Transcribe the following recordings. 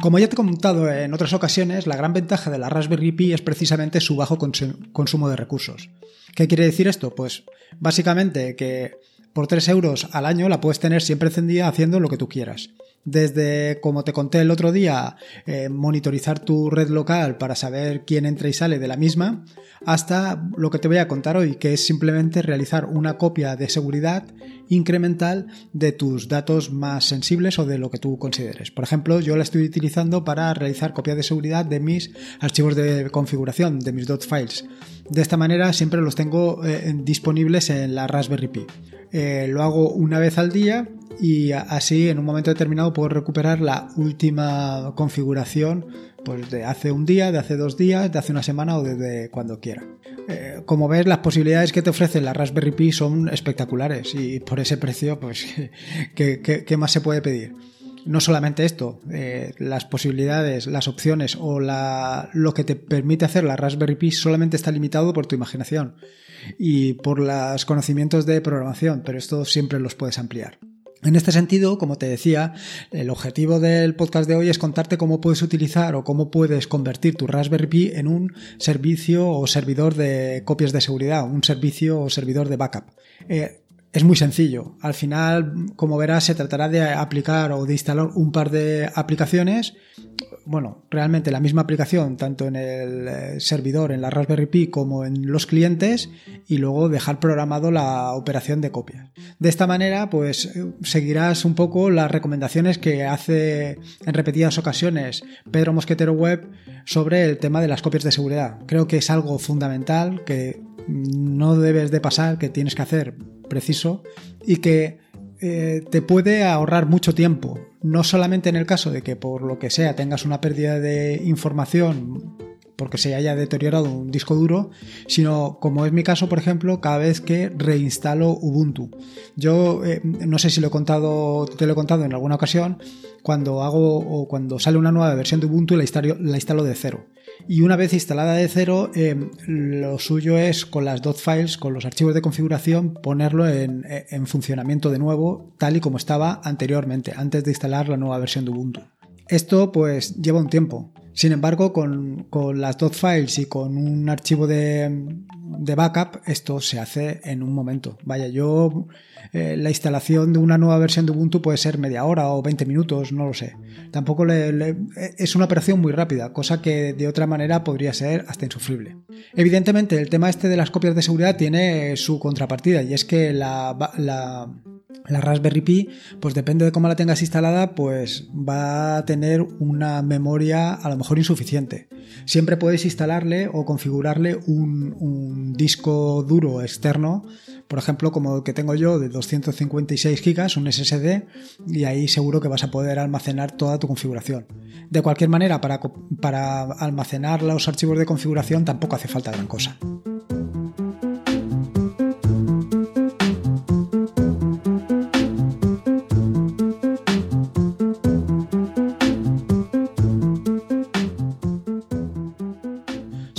Como ya te he comentado en otras ocasiones, la gran ventaja de la Raspberry Pi es precisamente su bajo consumo de recursos. ¿Qué quiere decir esto? Pues básicamente que por 3 euros al año la puedes tener siempre encendida haciendo lo que tú quieras desde, como te conté el otro día, eh, monitorizar tu red local para saber quién entra y sale de la misma, hasta lo que te voy a contar hoy, que es simplemente realizar una copia de seguridad incremental de tus datos más sensibles o de lo que tú consideres. Por ejemplo, yo la estoy utilizando para realizar copia de seguridad de mis archivos de configuración, de mis .files. De esta manera siempre los tengo eh, disponibles en la Raspberry Pi. Eh, lo hago una vez al día y así en un momento determinado puedo recuperar la última configuración pues de hace un día, de hace dos días, de hace una semana o desde cuando quiera. Eh, como ves, las posibilidades que te ofrece la Raspberry Pi son espectaculares y por ese precio, pues, ¿qué, más se puede pedir? No solamente esto, eh, las posibilidades, las opciones o lo que te permite hacer la Raspberry Pi solamente está limitado por tu imaginación y por los conocimientos de programación, pero esto siempre los puedes ampliar. En este sentido, como te decía, el objetivo del podcast de hoy es contarte cómo puedes utilizar o cómo puedes convertir tu Raspberry Pi en un servicio o servidor de copias de seguridad, un servicio o servidor de backup. Eh, es muy sencillo. Al final, como verás, se tratará de aplicar o de instalar un par de aplicaciones bueno, realmente la misma aplicación tanto en el eh, servidor, en la Raspberry Pi como en los clientes y luego dejar programado la operación de copias. De esta manera, pues eh, seguirás un poco las recomendaciones que hace en repetidas ocasiones Pedro Mosquetero Web sobre el tema de las copias de seguridad. Creo que es algo fundamental que no debes de pasar, que tienes que hacer preciso y que eh, te puede ahorrar mucho tiempo. No solamente en el caso de que por lo que sea tengas una pérdida de información porque se haya deteriorado un disco duro, sino como es mi caso, por ejemplo, cada vez que reinstalo Ubuntu. Yo eh, no sé si lo he contado, te lo he contado en alguna ocasión, cuando hago o cuando sale una nueva versión de Ubuntu la la instalo de cero y una vez instalada de cero, em, lo suyo es con las .files, con los archivos de configuración, ponerlo en, en, funcionamiento de nuevo, tal y como estaba anteriormente, antes de instalar la nueva versión de Ubuntu. Esto pues lleva un tiempo. Sin embargo, con, con las .files y con un archivo de, de backup, esto se hace en un momento. Vaya, yo eh, la instalación de una nueva versión de Ubuntu puede ser media hora o 20 minutos, no lo sé. Tampoco es una operación muy rápida, cosa que de otra manera podría ser hasta insufrible. Evidentemente, el tema este de las copias de seguridad tiene su contrapartida y es que la la Raspberry Pi, pues depende de cómo la tengas instalada, pues va a tener una memoria a lo mejor insuficiente. Siempre puedes instalarle o configurarle un, disco duro externo, por ejemplo, como el que tengo yo de 256 GB, un SSD, y ahí seguro que vas a poder almacenar toda tu configuración. De cualquier manera, para, para almacenar los archivos de configuración tampoco hace falta gran cosa.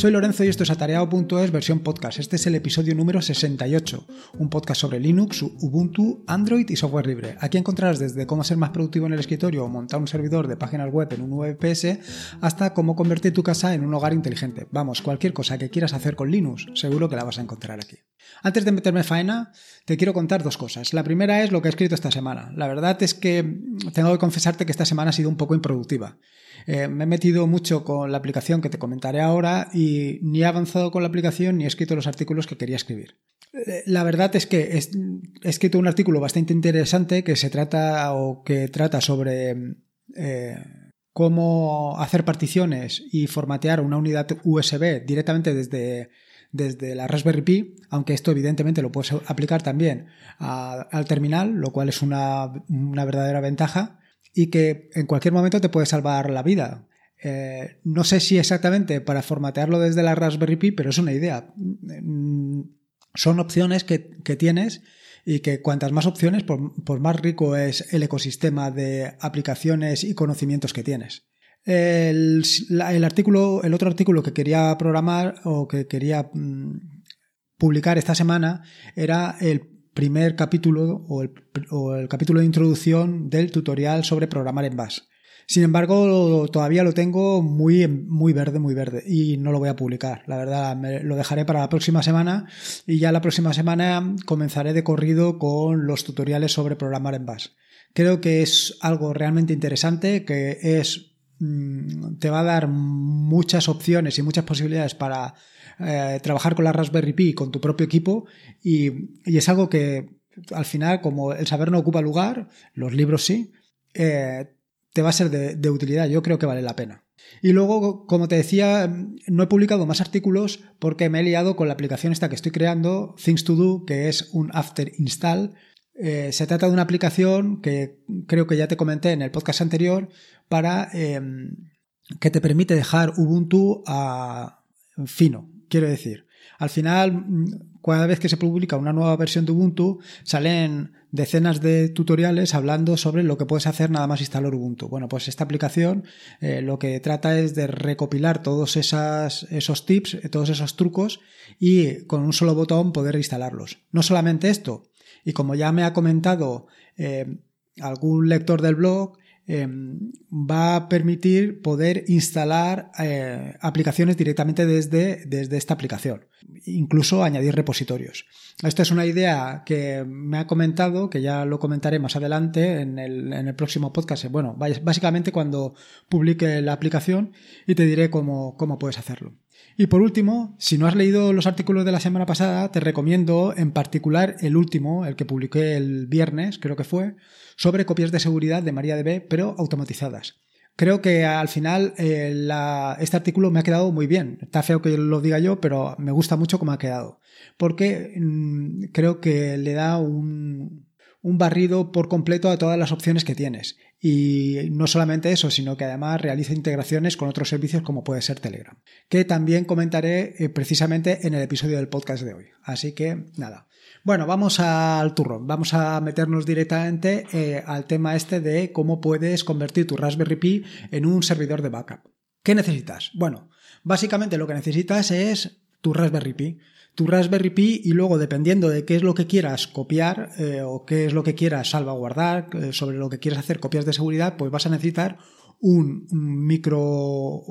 Soy Lorenzo y esto es atareado.es versión podcast. Este es el episodio número 68, un podcast sobre Linux, Ubuntu, Android y software libre. Aquí encontrarás desde cómo ser más productivo en el escritorio o montar un servidor de páginas web en un VPS hasta cómo convertir tu casa en un hogar inteligente. Vamos, cualquier cosa que quieras hacer con Linux, seguro que la vas a encontrar aquí. Antes de meterme faena, te quiero contar dos cosas. La primera es lo que he escrito esta semana. La verdad es que tengo que confesarte que esta semana ha sido un poco improductiva. Eh, me he metido mucho con la aplicación que te comentaré ahora y ni he avanzado con la aplicación ni he escrito los artículos que quería escribir. Eh, la verdad es que he escrito un artículo bastante interesante que se trata o que trata sobre eh, cómo hacer particiones y formatear una unidad USB directamente desde, desde la Raspberry Pi, aunque esto evidentemente lo puedes aplicar también al terminal, lo cual es una, una verdadera ventaja y que en cualquier momento te puede salvar la vida. Eh, no sé si exactamente para formatearlo desde la Raspberry Pi, pero es una idea. Mm, son opciones que, tienes y que cuantas más opciones, por, más rico es el ecosistema de aplicaciones y conocimientos que tienes. El, artículo, el otro artículo que quería programar o que quería mm, publicar esta semana era el primer capítulo o el, capítulo de introducción del tutorial sobre programar en Bash. Sin embargo, todavía lo tengo muy, muy verde, muy verde y no lo voy a publicar. La verdad, lo dejaré para la próxima semana y ya la próxima semana comenzaré de corrido con los tutoriales sobre programar en Bash. Creo que es algo realmente interesante, que es mm, te va a dar muchas opciones y muchas posibilidades para eh, trabajar con la Raspberry Pi con tu propio equipo y, es algo que al final, como el saber no ocupa lugar, los libros sí, eh, te va a ser de, utilidad. Yo creo que vale la pena. Y luego, como te decía, no he publicado más artículos porque me he liado con la aplicación esta que estoy creando, Things to Do, que es un after install. Eh, se trata de una aplicación que creo que ya te comenté en el podcast anterior para em, que te permite dejar Ubuntu a fino. Quiero decir, al final, cada vez que se publica una nueva versión de Ubuntu, salen decenas de tutoriales hablando sobre lo que puedes hacer nada más instalar Ubuntu. Bueno, pues esta aplicación eh, lo que trata es de recopilar todos esos tips, eh, todos esos trucos y con un solo botón poder instalarlos. No solamente esto, y como ya me ha comentado eh, algún lector del blog, Em, va a permitir poder instalar eh, aplicaciones directamente desde, desde esta aplicación, incluso añadir repositorios. Esta es una idea que me ha comentado, que ya lo comentaré más adelante en el, en el próximo podcast. Bueno, básicamente cuando publique la aplicación y te diré cómo, cómo puedes hacerlo. Y por último, si no has leído los artículos de la semana pasada, te recomiendo en particular el último, el que publiqué el viernes, creo que fue, sobre copias de seguridad de MariaDB, pero automatizadas. Creo que al final eh, este artículo me ha quedado muy bien. Está feo que lo diga yo, pero me gusta mucho cómo ha quedado. Porque mm, creo que le da un, un barrido por completo a todas las opciones que tienes. Y no solamente eso, sino que además realiza integraciones con otros servicios como puede ser Telegram, que también comentaré eh, precisamente en el episodio del podcast de hoy. Así que nada. Bueno, vamos al turrón. Vamos a meternos directamente eh, al tema este de cómo puedes convertir tu Raspberry Pi en un servidor de backup. ¿Qué necesitas? Bueno, básicamente lo que necesitas es tu Raspberry Pi tu Raspberry Pi y luego dependiendo de qué es lo que quieras copiar eh, o qué es lo que quieras salvaguardar, eh, sobre lo que quieras hacer copias de seguridad, pues vas a necesitar un, micro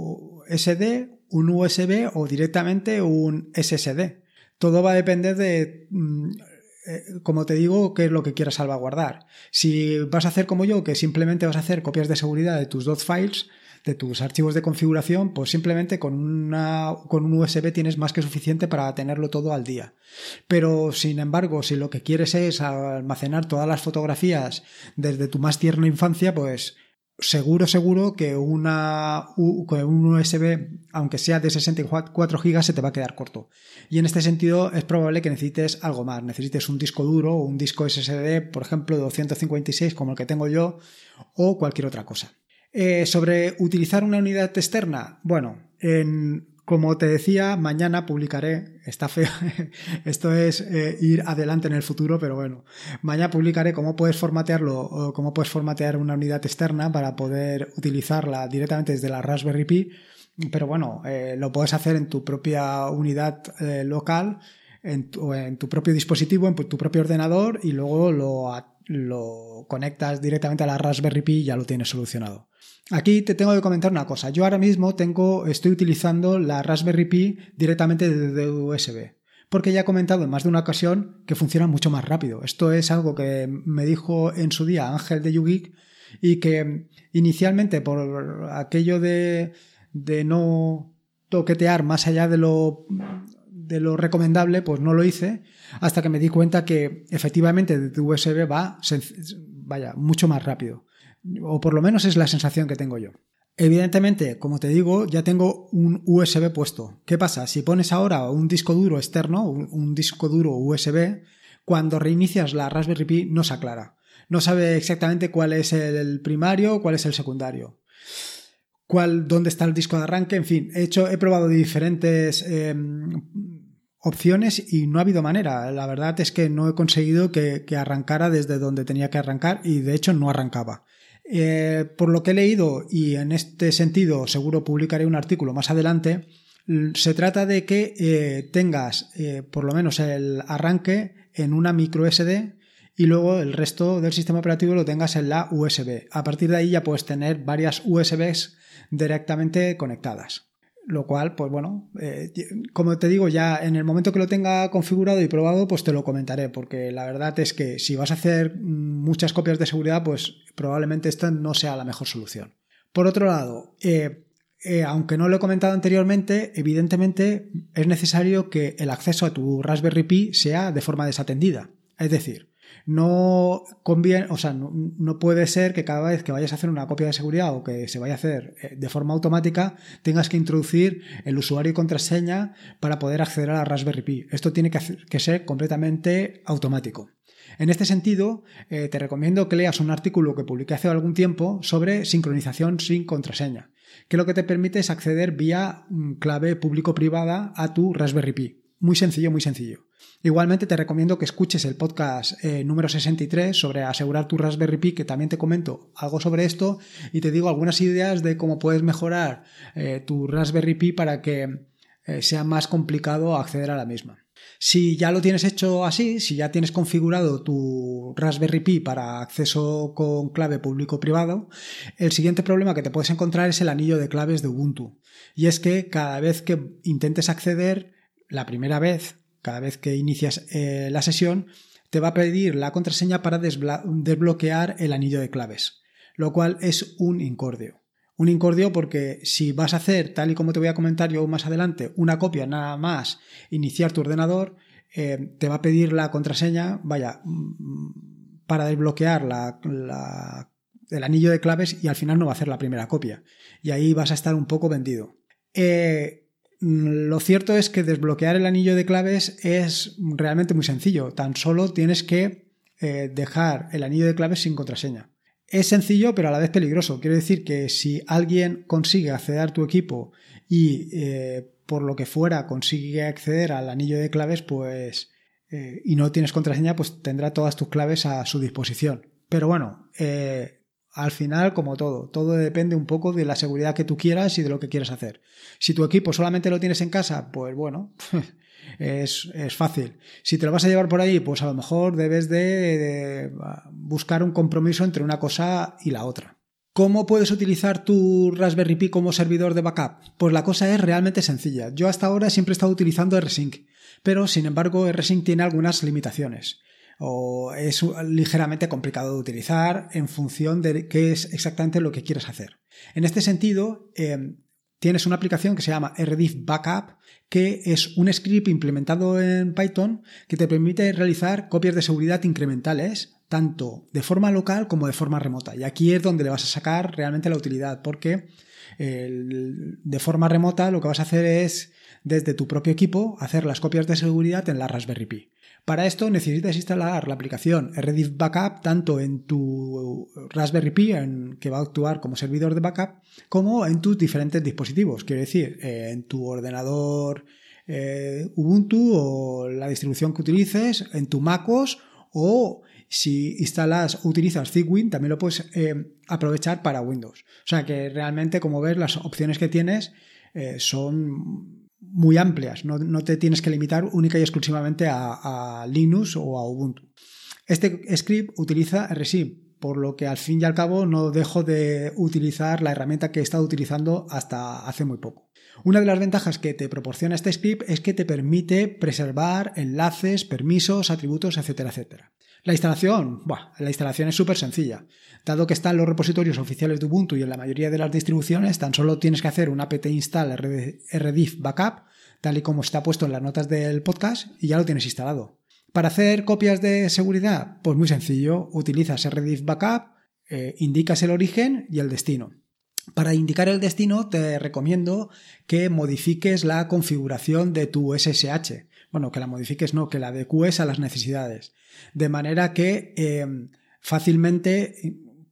SD, un USB o directamente un SSD. Todo va a depender de, mm, eh, como te digo, qué es lo que quieras salvaguardar. Si vas a hacer como yo, que simplemente vas a hacer copias de seguridad de tus dos files, de tus archivos de configuración, pues simplemente con, una, con un USB tienes más que suficiente para tenerlo todo al día. Pero sin embargo, si lo que quieres es almacenar todas las fotografías desde tu más tierna infancia, pues seguro, seguro que una, un USB, aunque sea de 64 GB, se te va a quedar corto. Y en este sentido es probable que necesites algo más. Necesites un disco duro o un disco SSD, por ejemplo, de 256 como el que tengo yo, o cualquier otra cosa. Eh, sobre utilizar una unidad externa, bueno, como te decía, mañana publicaré, está feo, esto es eh, ir adelante en el futuro, pero bueno, mañana publicaré cómo puedes formatearlo o cómo puedes formatear una unidad externa para poder utilizarla directamente desde la Raspberry Pi, pero bueno, eh, lo puedes hacer en tu propia unidad local en tu, propio dispositivo, en tu propio ordenador y luego lo, conectas directamente a la Raspberry Pi y ya lo tienes solucionado. Aquí te tengo que comentar una cosa. Yo ahora mismo tengo, estoy utilizando la Raspberry Pi directamente desde USB. Porque ya he comentado en más de una ocasión que funciona mucho más rápido. Esto es algo que me dijo en su día Ángel de YouGeek y que inicialmente por aquello de no toquetear más allá de lo, de lo recomendable, pues no lo hice hasta que me di cuenta que efectivamente desde USB va vaya, mucho más rápido o por lo menos es la sensación que tengo yo. Evidentemente, como te digo, ya tengo un USB puesto. ¿Qué pasa? Si pones ahora un disco duro externo, un, disco duro USB, cuando reinicias la Raspberry Pi no se aclara. No sabe exactamente cuál es el primario, cuál es el secundario. Cuál, dónde está el disco de arranque, en fin, he hecho, he probado diferentes em, opciones y no ha habido manera. La verdad es que no he conseguido que arrancara desde donde tenía que arrancar y de hecho no arrancaba. Eh, por lo que he leído, y en este sentido seguro publicaré un artículo más adelante, se trata de que eh, tengas eh, por lo menos el arranque en una micro SD y luego el resto del sistema operativo lo tengas en la USB. A partir de ahí ya puedes tener varias USBs directamente conectadas. Lo cual, pues bueno, eh, como te digo, ya en el momento que lo tenga configurado y probado, pues te lo comentaré, porque la verdad es que si vas a hacer muchas copias de seguridad, pues probablemente esta no sea la mejor solución. Por otro lado, eh, eh, aunque no lo he comentado anteriormente, evidentemente es necesario que el acceso a tu Raspberry Pi sea de forma desatendida. Es decir, no conviene, o sea, no, puede ser que cada vez que vayas a hacer una copia de seguridad o que se vaya a hacer eh, de forma automática tengas que introducir el usuario y contraseña para poder acceder a la Raspberry Pi. Esto tiene que, ser completamente automático. En este sentido, eh, te recomiendo que leas un artículo que publiqué hace algún tiempo sobre sincronización sin contraseña, que lo que te permite es acceder vía mm, clave público-privada a tu Raspberry Pi. Muy sencillo, muy sencillo. Igualmente te recomiendo que escuches el podcast eh, número 63 sobre asegurar tu Raspberry Pi, que también te comento algo sobre esto y te digo algunas ideas de cómo puedes mejorar eh, tu Raspberry Pi para que eh, sea más complicado acceder a la misma. Si ya lo tienes hecho así, si ya tienes configurado tu Raspberry Pi para acceso con clave público-privado, el siguiente problema que te puedes encontrar es el anillo de claves de Ubuntu. Y es que cada vez que intentes acceder, la primera vez cada vez que inicias eh, la sesión, te va a pedir la contraseña para desbloquear el anillo de claves, lo cual es un incordio. Un incordio porque si vas a hacer, tal y como te voy a comentar yo más adelante, una copia nada más, iniciar tu ordenador, eh, te va a pedir la contraseña, vaya, mm, para desbloquear el anillo de claves y al final no va a hacer la primera copia. Y ahí vas a estar un poco vendido. Eh, lo cierto es que desbloquear el anillo de claves es realmente muy sencillo. Tan solo tienes que eh, dejar el anillo de claves sin contraseña. Es sencillo, pero a la vez peligroso. Quiere decir que si alguien consigue acceder a tu equipo y eh, por lo que fuera consigue acceder al anillo de claves, pues eh, y no tienes contraseña, pues tendrá todas tus claves a su disposición. Pero bueno, al final, como todo, todo depende un poco de la seguridad que tú quieras y de lo que quieras hacer. Si tu equipo solamente lo tienes en casa, pues bueno, es, fácil. Si te lo vas a llevar por ahí, pues a lo mejor debes de, buscar un compromiso entre una cosa y la otra. ¿Cómo puedes utilizar tu Raspberry Pi como servidor de backup? Pues la cosa es realmente sencilla. Yo hasta ahora siempre he estado utilizando RSync, pero sin embargo RSync tiene algunas limitaciones o es ligeramente complicado de utilizar en función de qué es exactamente lo que quieres hacer. En este sentido, em, tienes una aplicación que se llama RDIF Backup, que es un script implementado en Python que te permite realizar copias de seguridad incrementales, tanto de forma local como de forma remota. Y aquí es donde le vas a sacar realmente la utilidad, porque de forma remota lo que vas a hacer es desde tu propio equipo hacer las copias de seguridad en la Raspberry Pi. Para esto necesitas instalar la aplicación Redis Backup tanto en tu Raspberry Pi, en, que va a actuar como servidor de backup, como en tus diferentes dispositivos. Quiero decir, eh, en tu ordenador eh, Ubuntu o la distribución que utilices, en tu MacOS o si instalas o utilizas Zigwin, también lo puedes eh, aprovechar para Windows. O sea que realmente, como ves, las opciones que tienes son muy amplias, no, te tienes que limitar única y exclusivamente a, Linux o a Ubuntu. Este script utiliza RSIM, por lo que al fin y al cabo no dejo de utilizar la herramienta que he estado utilizando hasta hace muy poco. Una de las ventajas que te proporciona este script es que te permite preservar enlaces, permisos, atributos, etcétera, etcétera. La instalación, la instalación es súper sencilla. Dado que están los repositorios oficiales de Ubuntu y en la mayoría de las distribuciones, tan solo tienes que hacer un apt install rdif backup, tal y como está puesto en las notas del podcast, y ya lo tienes instalado. Para hacer copias de seguridad, pues muy sencillo, utilizas rdif backup, eh, indicas el origen y el destino. Para indicar el destino te recomiendo que modifiques la configuración de tu SSH. Bueno, que la modifiques, no, que la adecues a las necesidades. De manera que em, fácilmente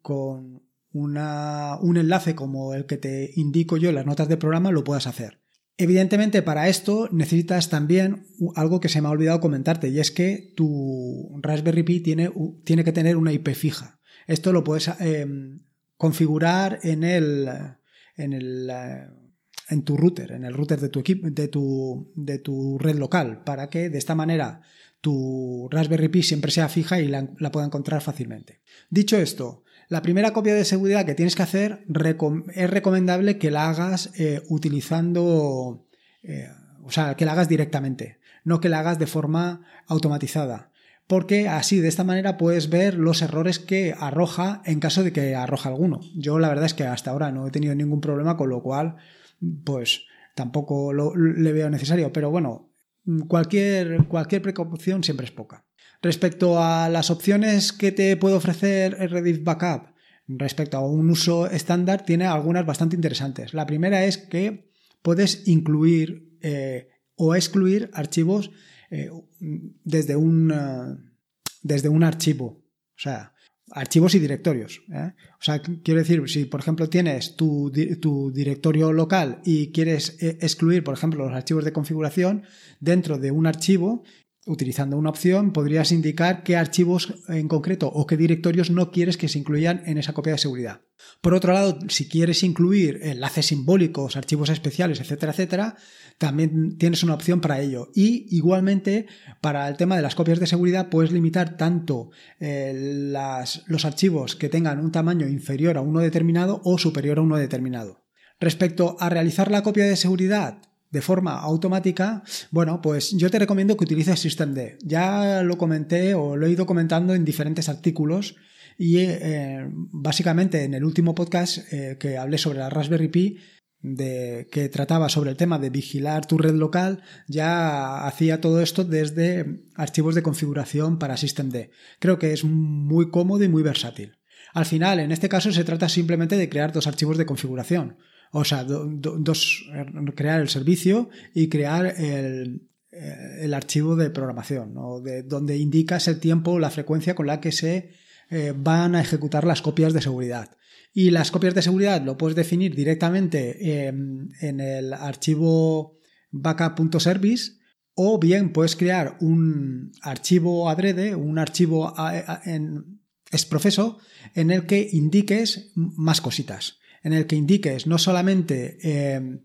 con un enlace como el que te indico yo en las notas de programa lo puedas hacer. Evidentemente para esto necesitas también algo que se me ha olvidado comentarte y es que tu Raspberry Pi tiene, tiene que tener una IP fija. Esto lo puedes em, configurar en el, en el eh, en tu router, en el router de tu equipo, de tu, de tu red local, para que de esta manera tu Raspberry Pi siempre sea fija y la, pueda encontrar fácilmente. Dicho esto, la primera copia de seguridad que tienes que hacer es recomendable que la hagas eh, utilizando, eh, o sea, que la hagas directamente, no que la hagas de forma automatizada porque así de esta manera puedes ver los errores que arroja en caso de que arroja alguno. Yo la verdad es que hasta ahora no he tenido ningún problema, con lo cual pues tampoco lo, le veo necesario, pero bueno, cualquier, cualquier precaución siempre es poca. Respecto a las opciones que te puede ofrecer Redis Backup, respecto a un uso estándar, tiene algunas bastante interesantes. La primera es que puedes incluir eh, o excluir archivos eh, desde, un, eh, desde un archivo. O sea, archivos y directorios. O sea, quiero decir, si por ejemplo tienes tu, tu directorio local y quieres excluir, por ejemplo, los archivos de configuración, dentro de un archivo Utilizando una opción podrías indicar qué archivos en concreto o qué directorios no quieres que se incluyan en esa copia de seguridad. Por otro lado, si quieres incluir enlaces simbólicos, archivos especiales, etcétera, etcétera, también tienes una opción para ello. Y igualmente, para el tema de las copias de seguridad, puedes limitar tanto eh, los archivos que tengan un tamaño inferior a uno determinado o superior a uno determinado. Respecto a realizar la copia de seguridad, de forma automática, bueno, pues yo te recomiendo que utilices Systemd. Ya lo comenté o lo he ido comentando en diferentes artículos y eh, básicamente en el último podcast eh, que hablé sobre la Raspberry Pi, de, que trataba sobre el tema de vigilar tu red local, ya hacía todo esto desde archivos de configuración para Systemd. Creo que es muy cómodo y muy versátil. Al final, en este caso, se trata simplemente de crear dos archivos de configuración. O sea, dos, crear el servicio y crear el, eh, archivo de programación, de, donde indicas el tiempo, la frecuencia con la que se eh, van a ejecutar las copias de seguridad. Y las copias de seguridad lo puedes definir directamente en el archivo backup.service o bien puedes crear un archivo adrede, un archivo en, es profeso en el que indiques más cositas en el que indiques no solamente eh,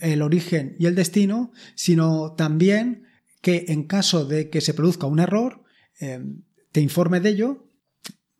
el origen y el destino, sino también que en caso de que se produzca un error, eh, te informe de ello.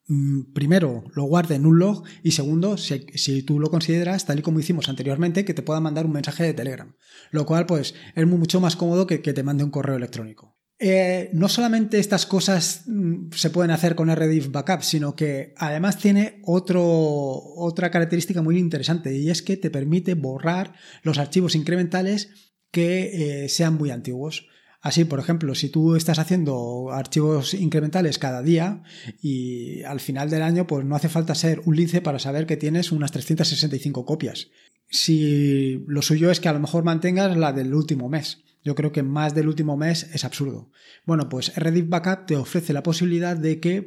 Mm, primero, lo guarde en un log y segundo, si, tú lo consideras, tal y como hicimos anteriormente, que te pueda mandar un mensaje de Telegram. Lo cual, pues, es mucho más cómodo que, que te mande un correo electrónico. Eh, no solamente estas cosas mm, se pueden hacer con RDIF Backup, sino que además tiene otro, otra característica muy interesante y es que te permite borrar los archivos incrementales que eh, sean muy antiguos. Así, por ejemplo, si tú estás haciendo archivos incrementales cada día y al final del año, pues no hace falta ser un lince para saber que tienes unas 365 copias. Si lo suyo es que a lo mejor mantengas la del último mes. Yo creo que más del último mes es absurdo. Bueno, pues Reddit Backup te ofrece la posibilidad de que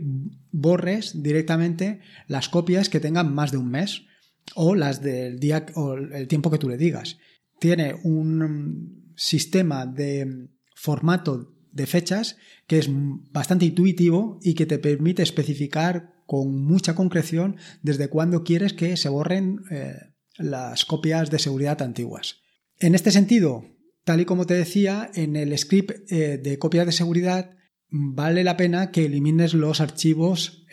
borres directamente las copias que tengan más de un mes o las del día o el tiempo que tú le digas. Tiene un sistema de formato de fechas que es bastante intuitivo y que te permite especificar con mucha concreción desde cuándo quieres que se borren eh, las copias de seguridad antiguas. En este sentido, Tal y como te decía, en el script eh, de copia de seguridad vale la pena que elimines los archivos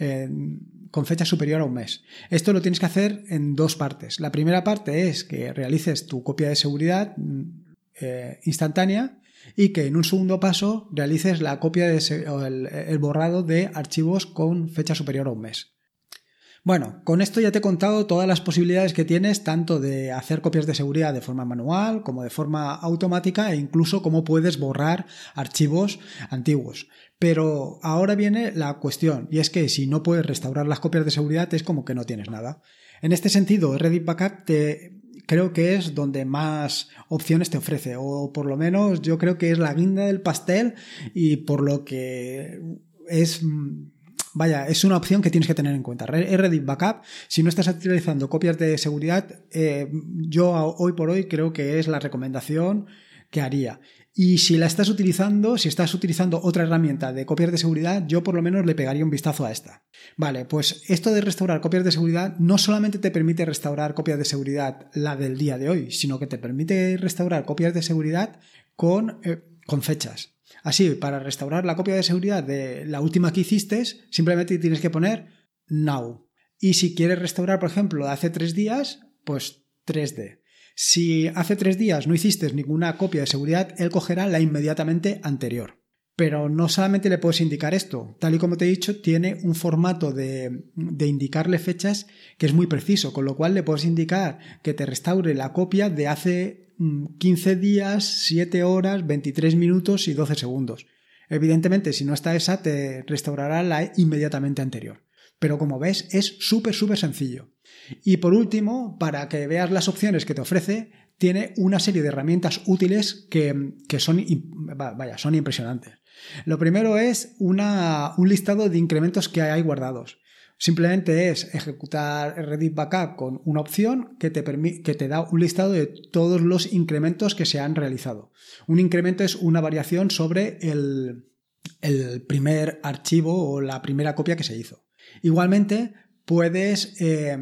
con fecha superior a un mes. Esto lo tienes que hacer en dos partes. La primera parte es que realices tu copia de seguridad eh, instantánea y que en un segundo paso realices la copia de el borrado de archivos con fecha superior a un mes. Bueno, con esto ya te he contado todas las posibilidades que tienes, tanto de hacer copias de seguridad de forma manual como de forma automática e incluso cómo puedes borrar archivos antiguos. Pero ahora viene la cuestión, y es que si no puedes restaurar las copias de seguridad es como que no tienes nada. En este sentido, Reddit Backup te, creo que es donde más opciones te ofrece, o por lo menos yo creo que es la guinda del pastel y por lo que es Vaya, es una opción que tienes que tener en cuenta. Reddit Backup, si no estás utilizando copias de seguridad, eh, yo hoy por hoy creo que es la recomendación que haría. Y si la estás utilizando, si estás utilizando otra herramienta de copias de seguridad, yo por lo menos le pegaría un vistazo a esta. Vale, pues esto de restaurar copias de seguridad no solamente te permite restaurar copias de seguridad la del día de hoy, sino que te permite restaurar copias de seguridad con, eh, con fechas. Así, para restaurar la copia de seguridad de la última que hiciste, simplemente tienes que poner now. Y si quieres restaurar, por ejemplo, hace tres días, pues 3D. Si hace tres días no hiciste ninguna copia de seguridad, él cogerá la inmediatamente anterior. Pero no solamente le puedes indicar esto, tal y como te he dicho, tiene un formato de, indicarle fechas que es muy preciso, con lo cual le puedes indicar que te restaure la copia de hace 15 mm, días, 7 horas, 23 minutos y 12 segundos. Evidentemente, si no está esa, te restaurará la inmediatamente anterior. Pero como ves, es súper, súper sencillo. Y por último, para que veas las opciones que te ofrece, tiene una serie de herramientas útiles que, son, vaya, son impresionantes. Lo primero es un listado de incrementos que hay guardados. Simplemente es ejecutar Reddit Backup con una opción que te, da un listado de todos los incrementos que se han realizado. Un incremento es una variación sobre el, el primer archivo o la primera copia que se hizo. Igualmente, puedes eh,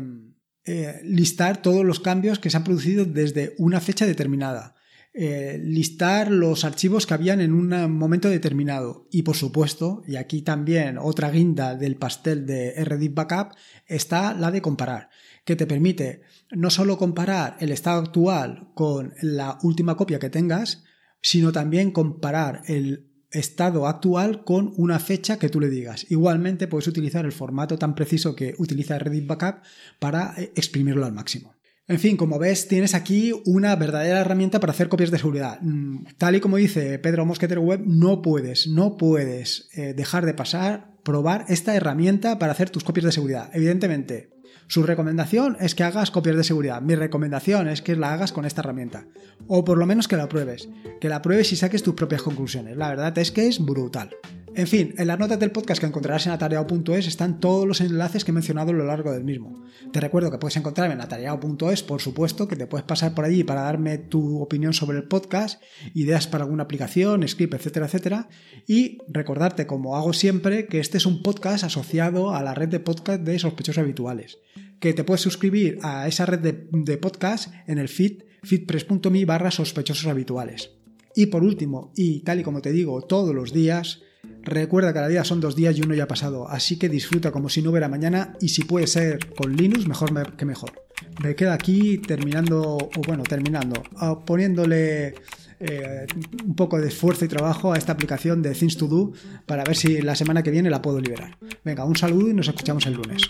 eh, listar todos los cambios que se han producido desde una fecha determinada. Eh, listar los archivos que habían en un momento determinado. Y por supuesto, y aquí también otra guinda del pastel de Reddit Backup, está la de comparar, que te permite no solo comparar el estado actual con la última copia que tengas, sino también comparar el estado actual con una fecha que tú le digas. Igualmente puedes utilizar el formato tan preciso que utiliza Reddit Backup para eh, exprimirlo al máximo. En fin, como ves, tienes aquí una verdadera herramienta para hacer copias de seguridad. Mm, tal y como dice Pedro Mosquetero Web, no puedes, no puedes eh, dejar de pasar, probar esta herramienta para hacer tus copias de seguridad. Evidentemente, su recomendación es que hagas copias de seguridad. Mi recomendación es que la hagas con esta herramienta. O por lo menos que la pruebes. Que la pruebes y saques tus propias conclusiones. La verdad es que es brutal. En fin, en las notas del podcast que encontrarás en atareado.es están todos los enlaces que he mencionado a lo largo del mismo. Te recuerdo que puedes encontrarme en atareado.es, por supuesto, que te puedes pasar por allí para darme tu opinión sobre el podcast, ideas para alguna aplicación, script, etcétera, etcétera. Y recordarte, como hago siempre, que este es un podcast asociado a la red de podcast de sospechosos habituales. Que te puedes suscribir a esa red de, de podcast en el feed feedpress.me barra sospechosos habituales. Y por último, y tal y como te digo todos los días, Recuerda que la vida son dos días y uno ya ha pasado, así que disfruta como si no hubiera mañana y si puede ser con Linux, mejor que mejor. Me queda aquí terminando, o bueno, terminando, ah, poniéndole eh, un poco de esfuerzo y trabajo a esta aplicación de Things to Do para ver si la semana que viene la puedo liberar. Venga, un saludo y nos escuchamos el lunes.